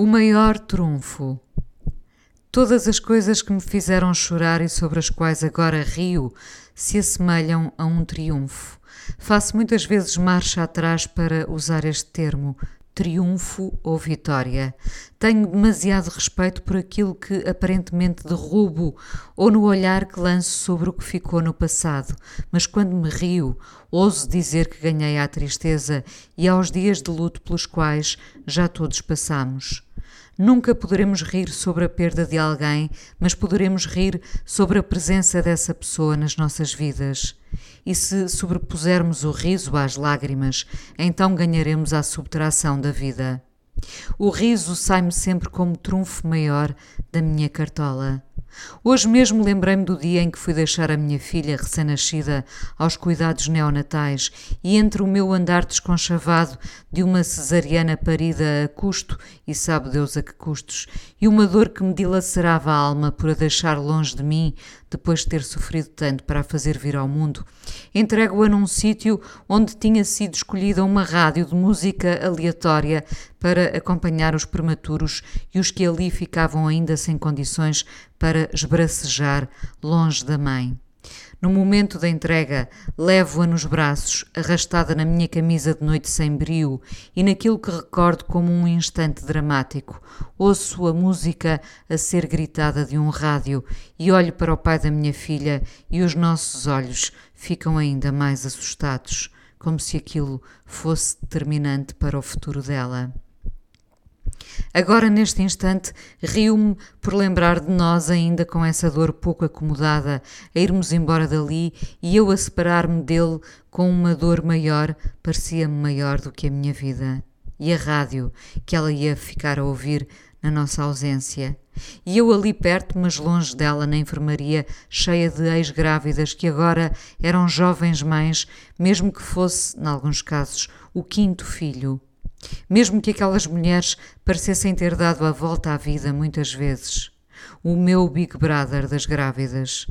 O maior trunfo. Todas as coisas que me fizeram chorar e sobre as quais agora rio se assemelham a um triunfo. Faço muitas vezes marcha atrás para usar este termo, triunfo ou vitória. Tenho demasiado respeito por aquilo que aparentemente derrubo ou no olhar que lanço sobre o que ficou no passado, mas quando me rio, ouso dizer que ganhei à tristeza e aos dias de luto pelos quais já todos passamos. Nunca poderemos rir sobre a perda de alguém, mas poderemos rir sobre a presença dessa pessoa nas nossas vidas. E se sobrepusermos o riso às lágrimas, então ganharemos a subtração da vida. O riso sai-me sempre como trunfo maior da minha cartola. Hoje mesmo lembrei-me do dia em que fui deixar a minha filha recém-nascida aos cuidados neonatais e entre o meu andar desconchavado de uma cesariana parida a custo, e sabe Deus a que custos, e uma dor que me dilacerava a alma por a deixar longe de mim depois de ter sofrido tanto para a fazer vir ao mundo, entrego-a num sítio onde tinha sido escolhida uma rádio de música aleatória para acompanhar os prematuros e os que ali ficavam ainda sem condições para esbracejar longe da mãe. No momento da entrega, levo-a nos braços, arrastada na minha camisa de noite sem brio, e naquilo que recordo como um instante dramático, ouço a música a ser gritada de um rádio e olho para o pai da minha filha e os nossos olhos ficam ainda mais assustados, como se aquilo fosse determinante para o futuro dela. Agora, neste instante, rio-me por lembrar de nós ainda com essa dor pouco acomodada, a irmos embora dali e eu a separar-me dele com uma dor maior, parecia-me maior do que a minha vida. E a rádio, que ela ia ficar a ouvir na nossa ausência. E eu ali perto, mas longe dela, na enfermaria, cheia de ex-grávidas que agora eram jovens mães, mesmo que fosse, em alguns casos, o quinto filho. Mesmo que aquelas mulheres parecessem ter dado a volta à vida muitas vezes. O meu Big Brother das grávidas.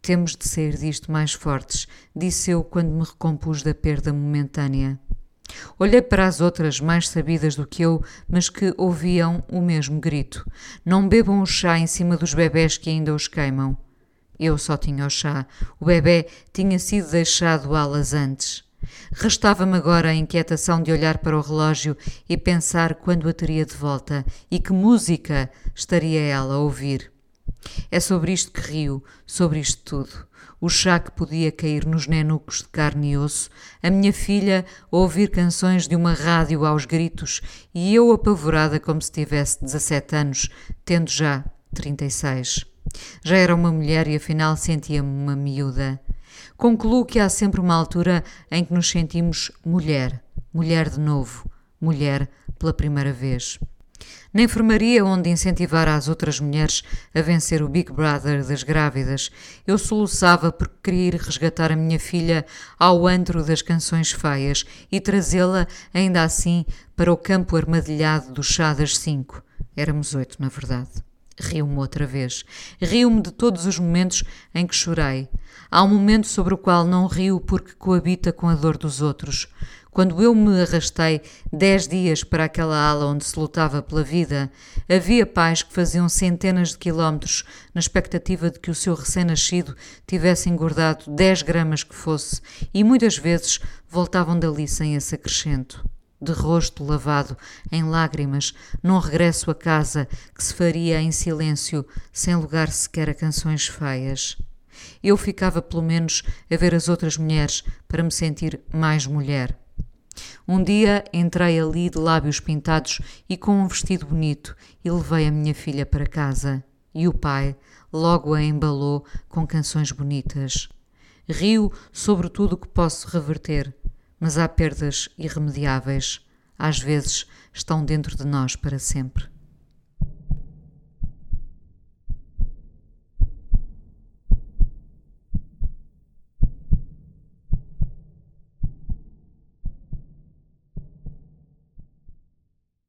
Temos de sair disto mais fortes, disse eu quando me recompus da perda momentânea. Olhei para as outras mais sabidas do que eu, mas que ouviam o mesmo grito. Não bebam o chá em cima dos bebés que ainda os queimam. Eu só tinha o chá. O bebê tinha sido deixado alas antes. Restava-me agora a inquietação de olhar para o relógio e pensar quando a teria de volta e que música estaria ela a ouvir. É sobre isto que rio, sobre isto tudo. O chá que podia cair nos nenucos de carne e osso, a minha filha a ouvir canções de uma rádio aos gritos e eu apavorada como se tivesse 17 anos, tendo já 36. Já era uma mulher e afinal sentia-me uma miúda. Concluo que há sempre uma altura em que nos sentimos mulher, mulher de novo, mulher pela primeira vez. Na enfermaria, onde incentivara as outras mulheres a vencer o Big Brother das grávidas, eu soluçava porque queria ir resgatar a minha filha ao antro das canções feias e trazê-la, ainda assim, para o campo armadilhado do chá das cinco. Éramos oito, na verdade. Rio-me outra vez. Rio-me de todos os momentos em que chorei. Há um momento sobre o qual não rio porque coabita com a dor dos outros. Quando eu me arrastei dez dias para aquela ala onde se lutava pela vida, havia pais que faziam centenas de quilómetros na expectativa de que o seu recém-nascido tivesse engordado dez gramas que fosse e muitas vezes voltavam dali sem esse acrescento de rosto lavado em lágrimas, num regresso a casa que se faria em silêncio, sem lugar sequer a canções feias. Eu ficava pelo menos a ver as outras mulheres para me sentir mais mulher. Um dia entrei ali de lábios pintados e com um vestido bonito e levei a minha filha para casa. E o pai logo a embalou com canções bonitas. Rio sobre tudo o que posso reverter mas há perdas irremediáveis, às vezes estão dentro de nós para sempre.